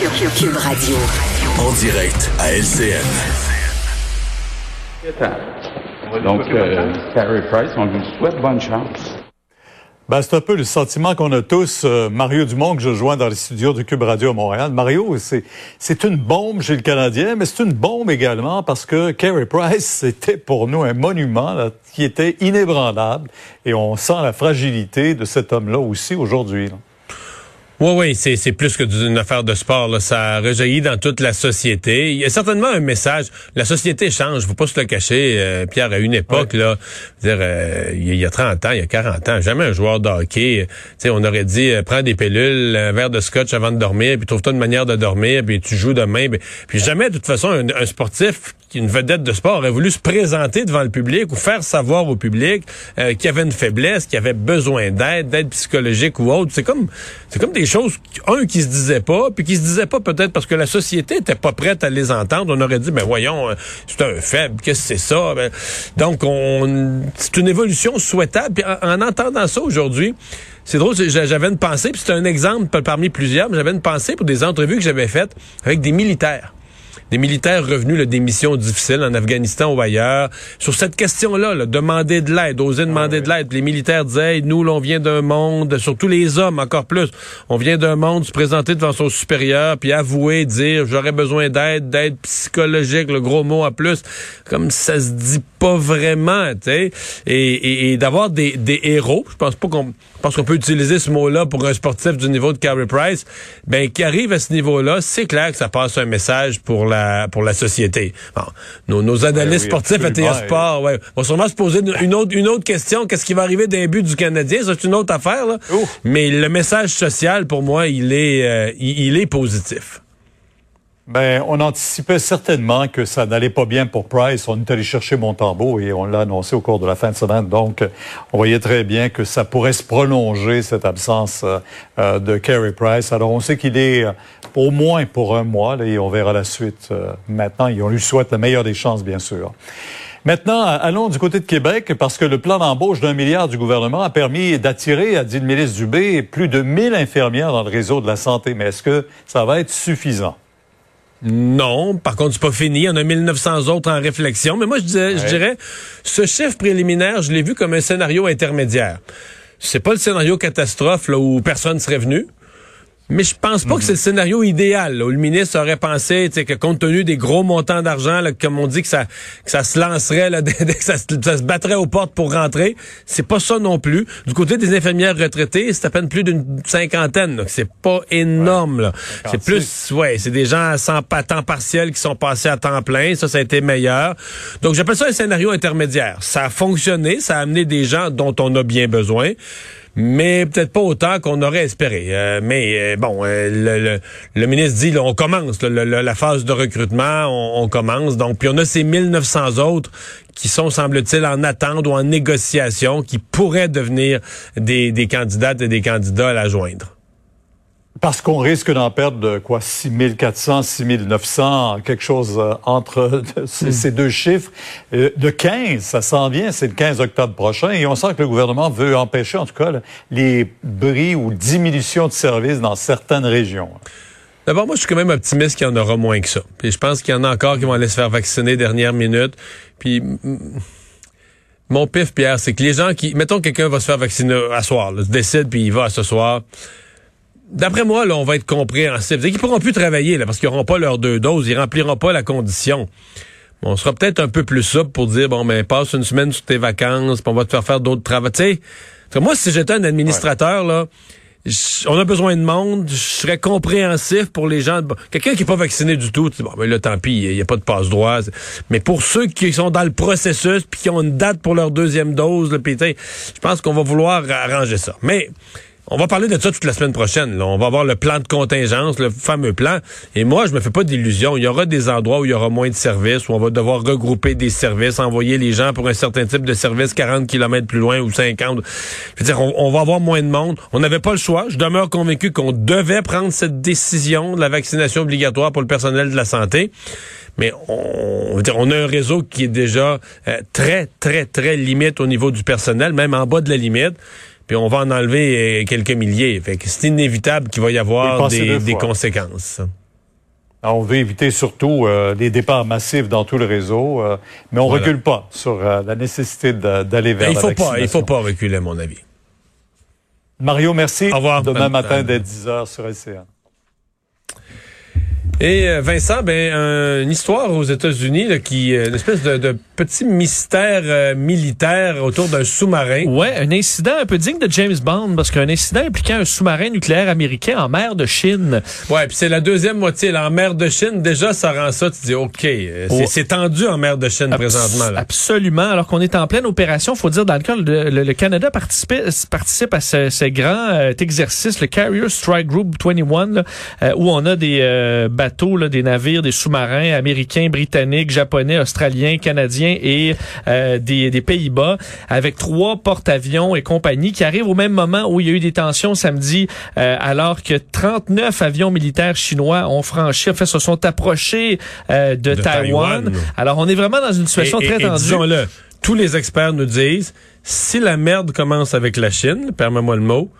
Cube Radio. En direct à LCN. Donc, euh, Carrie Price, on lui souhaite bonne chance. Ben, c'est un peu le sentiment qu'on a tous. Euh, Mario Dumont, que je joins dans les studios de Cube Radio à Montréal. Mario, c'est, c'est une bombe chez le Canadien, mais c'est une bombe également parce que Carey Price, c'était pour nous un monument là, qui était inébranlable. Et on sent la fragilité de cet homme-là aussi aujourd'hui. Là. Oui, oui, c'est, c'est plus que d'une affaire de sport. Là. Ça rejaillit dans toute la société. Il y a certainement un message. La société change, faut pas se le cacher. Euh, Pierre, à une époque, là, dire, euh, il y a 30 ans, il y a 40 ans, jamais un joueur de hockey, on aurait dit, euh, prends des pilules, un verre de scotch avant de dormir, puis trouve-toi une manière de dormir, puis tu joues demain. Puis, jamais, de toute façon, un, un sportif une vedette de sport aurait voulu se présenter devant le public ou faire savoir au public euh, qu'il y avait une faiblesse, qu'il avait besoin d'aide, d'aide psychologique ou autre. C'est comme c'est comme des choses un qui se disait pas, puis qui se disait pas peut-être parce que la société était pas prête à les entendre. On aurait dit ben voyons, euh, c'est un faible, qu'est-ce que c'est ça? Ben, Donc on c'est une évolution souhaitable. Puis en, entendant ça aujourd'hui, c'est drôle, j'avais une pensée, puis c'est un exemple parmi plusieurs, mais j'avais une pensée pour des entrevues que j'avais faites avec des militaires des militaires revenus là, des missions difficiles en Afghanistan ou ailleurs. Sur cette question-là, demander de l'aide, oser demander ah de l'aide. Les militaires disaient, nous, l'on vient d'un monde, surtout les hommes encore plus, on vient d'un monde se présenter devant son supérieur, puis avouer, dire, j'aurais besoin d'aide, d'aide psychologique, le gros mot à plus, comme ça se dit pas vraiment, tu sais, et, et, d'avoir des, des héros. Je pense pas qu'on pense qu'on peut utiliser ce mot-là pour un sportif du niveau de Carey Price, ben qui arrive à ce niveau-là, c'est clair que ça passe un message pour la pour la société. Bon, nos, analystes sportifs à TA Sport, ouais, vont sûrement se poser une autre une autre question, qu'est-ce qui va arriver d'un but du Canadien, c'est une autre affaire là. Mais le message social pour moi, il est euh, il est positif. Ben, on anticipait certainement que ça n'allait pas bien pour Price. On est allé chercher Montembeau et on l'a annoncé au cours de la fin de semaine. Donc, on voyait très bien que ça pourrait se prolonger, cette absence euh, de Carey Price. Alors, on sait qu'il est euh, au moins pour un mois et on verra la suite euh, maintenant. Et on lui souhaite la meilleure des chances, bien sûr. Maintenant, allons du côté de Québec parce que le plan d'embauche d'un milliard du gouvernement a permis d'attirer, a dit le ministre Dubé, plus de 1000 infirmières dans le réseau de la santé. Mais est-ce que ça va être suffisant? Non, par contre, c'est pas fini. Il y en a 1900 autres en réflexion. Mais moi, je, dirais, je dirais ce chiffre préliminaire, je l'ai vu comme un scénario intermédiaire. C'est pas le scénario catastrophe là, où personne serait venu. Mais je pense pas que c'est le scénario idéal. où le ministre aurait pensé que compte tenu des gros montants d'argent, comme on dit que ça, que ça se lancerait, là, que ça, se battrait aux portes pour rentrer, c'est pas ça non plus. Du côté des infirmières retraitées, c'est à peine plus d'une cinquantaine. C'est pas énorme. C'est plus, ouais, c'est des gens sans temps partiel qui sont passés à temps plein. Ça, ça a été meilleur. Donc j'appelle ça un scénario intermédiaire. Ça a fonctionné, ça a amené des gens dont on a bien besoin mais peut-être pas autant qu'on aurait espéré. Euh, mais euh, bon, euh, le, ministre dit, on commence la phase de recrutement, on, commence. Donc, puis on a ces 1900 autres qui sont, semble-t-il, en attente ou en négociation, qui pourraient devenir des, des candidates et des candidats à la joindre. Parce qu'on risque d'en perdre quoi? 6400, 6900, quelque chose euh, entre ces, deux chiffres. Euh, de 15, ça s'en vient, c'est le 15 octobre prochain, et on sent que le gouvernement veut empêcher, en tout cas, les bris ou diminutions de services dans certaines régions. D'abord, moi, je suis quand même optimiste qu'il y en aura moins que ça. Puis je pense qu'il y en a encore qui vont aller se faire vacciner dernière minute. Puis mon pif, Pierre, c'est que les gens qui... Mettons que quelqu'un va se faire vacciner à soir, là, se décide, puis il va à ce soir D'après moi, là, on va être compréhensif. Ils pourront plus travailler là, parce qu'ils n'auront pas leurs deux doses, ils rempliront pas la condition. on sera peut-être un peu plus souple pour dire bon ben passe une semaine sur tes vacances, puis on va te faire faire d'autres travaux. Tu moi si j'étais un administrateur là, on a besoin de monde, je serais compréhensif pour les gens. Quelqu'un qui est pas vacciné du tout, bon ben là tant pis, il n'y a pas de passe droit. Mais pour ceux qui sont dans le processus puis qui ont une date pour leur deuxième dose, le je pense qu'on va vouloir arranger ça. Mais on va parler de ça toute la semaine prochaine. On va avoir le plan de contingence, le fameux plan. Et moi, je me fais pas d'illusions. Il y aura des endroits où il y aura moins de services, où on va devoir regrouper des services, envoyer les gens pour un certain type de service 40 km plus loin ou 50. Je veux dire, on, va avoir moins de monde. On n'avait pas le choix. Je demeure convaincu qu'on devait prendre cette décision de la vaccination obligatoire pour le personnel de la santé. Mais on, on a un réseau qui est déjà euh, très, très, très limite au niveau du personnel, même en bas de la limite puis on va en enlever euh, quelques milliers. Fait que c'est inévitable qu'il va y avoir des, des conséquences. on veut éviter surtout euh, les départs massifs dans tout le réseau, euh, mais on ne recule pas sur euh, la nécessité d'aller vers il la faut vaccination. Pas, il faut pas reculer, à mon avis. Mario, merci. Au revoir. Demain matin dès 10h sur LCN. Et euh, Vincent, ben un- une histoire aux États-Unis qui euh, une espèce de, de petit mystère euh, militaire autour d'un sous-marin. Ouais, un incident un peu digne de James Bond parce qu'un incident impliquant un sous-marin nucléaire américain en mer de Chine. Ouais, puis c'est la deuxième moitié là, en mer de Chine. Déjà, ça rend ça. Tu dis, ok, euh, c'est Oh. c'est tendu en mer de Chine présentement. Là. Absolument. Alors qu'on est en pleine opération, faut dire dans le cas le, le- le Canada participe, participe à ce, ce grand euh, exercice, le Carrier Strike Group 21, là, euh, où on a des euh, bateaux, là, des navires, des sous-marins américains, britanniques, japonais, australiens, canadiens et euh, des, des Pays-Bas, avec trois porte-avions et compagnie qui arrivent au même moment où il y a eu des tensions samedi, euh, alors que 39 avions militaires chinois ont franchi, en fait, se sont approchés euh, de, De Taïwan. Taïwan. Alors on est vraiment dans une situation Et- très et- et tendue. disons-le, tous les experts nous disent, si la merde commence avec la Chine, permets-moi le mot,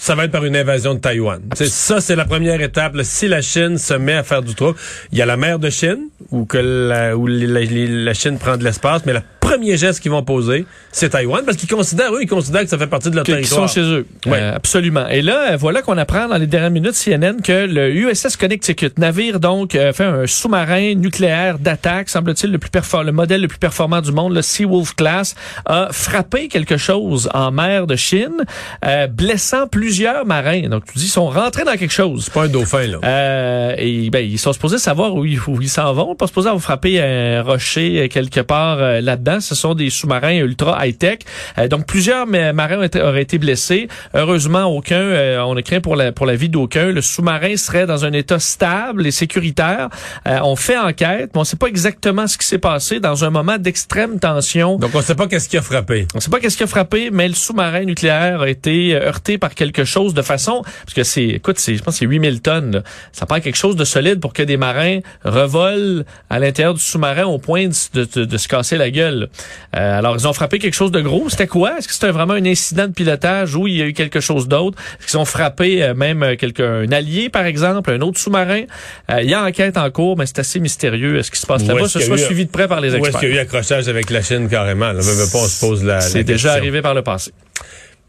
ça va être par une invasion de Taïwan. Ça, c'est la première étape. Si la Chine se met à faire du trouble, il y a la mer de Chine où que la, où la, la- la Chine prend de l'espace, mais le premier geste qu'ils vont poser, c'est Taïwan parce qu'ils considèrent, eux, ils considèrent que ça fait partie de leur qui, qui sont territoire. chez eux. Euh, absolument. Et là, euh, voilà qu'on apprend dans les dernières minutes CNN que le USS Connecticut, navire donc, euh, fait un sous-marin nucléaire d'attaque, semble-t-il le plus perfor- le modèle le plus performant du monde, le Seawolf Class, a frappé quelque chose en mer de Chine, euh, blessant plusieurs marins. Donc, tu dis, ils sont rentrés dans quelque chose. C'est pas un dauphin, là. Euh, et ben, ils sont supposés savoir où ils, ils s'en vont. Pas supposés avoir frappé un rocher quelque part euh, là-dedans. Ce sont des sous-marins ultra high-tech. Euh, donc, plusieurs ma- marins ont été- auraient été blessés. Heureusement, aucun. euh, on a craint pour la, pour la vie d'aucun. Le sous-marin serait dans un état stable et sécuritaire. Euh, on fait enquête, mais on sait pas exactement ce qui s'est passé dans un moment d'extrême tension. Donc, on sait pas qu'est-ce qui a frappé. On sait pas qu'est-ce qui a frappé, mais le sous-marin nucléaire a été heurté par quelque chose de façon, parce que c'est, écoute, c'est, je pense que c'est 8000 tonnes. là. Ça prend quelque chose de solide pour que des marins revolent à l'intérieur du sous-marin au point de, de- de se casser la gueule. Euh, alors, ils ont frappé quelque chose de gros. C'était quoi? Est-ce que c'était vraiment un incident de pilotage ou il y a eu quelque chose d'autre? Est-ce qu'ils ont frappé euh, même euh, quelqu'un, un allié, par exemple, un autre sous-marin? Euh, il y a enquête en cours, mais c'est assez mystérieux. Est-ce qui se passe là-bas? Ce soit eu- suivi de près par les Où est-ce experts. qu'il y a eu accrochage avec la Chine carrément? Là, veux pas, on se pose la, C'est déjà arrivé par le passé.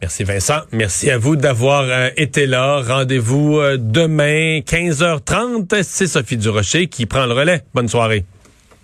Merci Vincent. Merci à vous d'avoir euh, été là. Rendez-vous euh, demain 15h30. C'est Sophie Durocher qui prend le relais. Bonne soirée.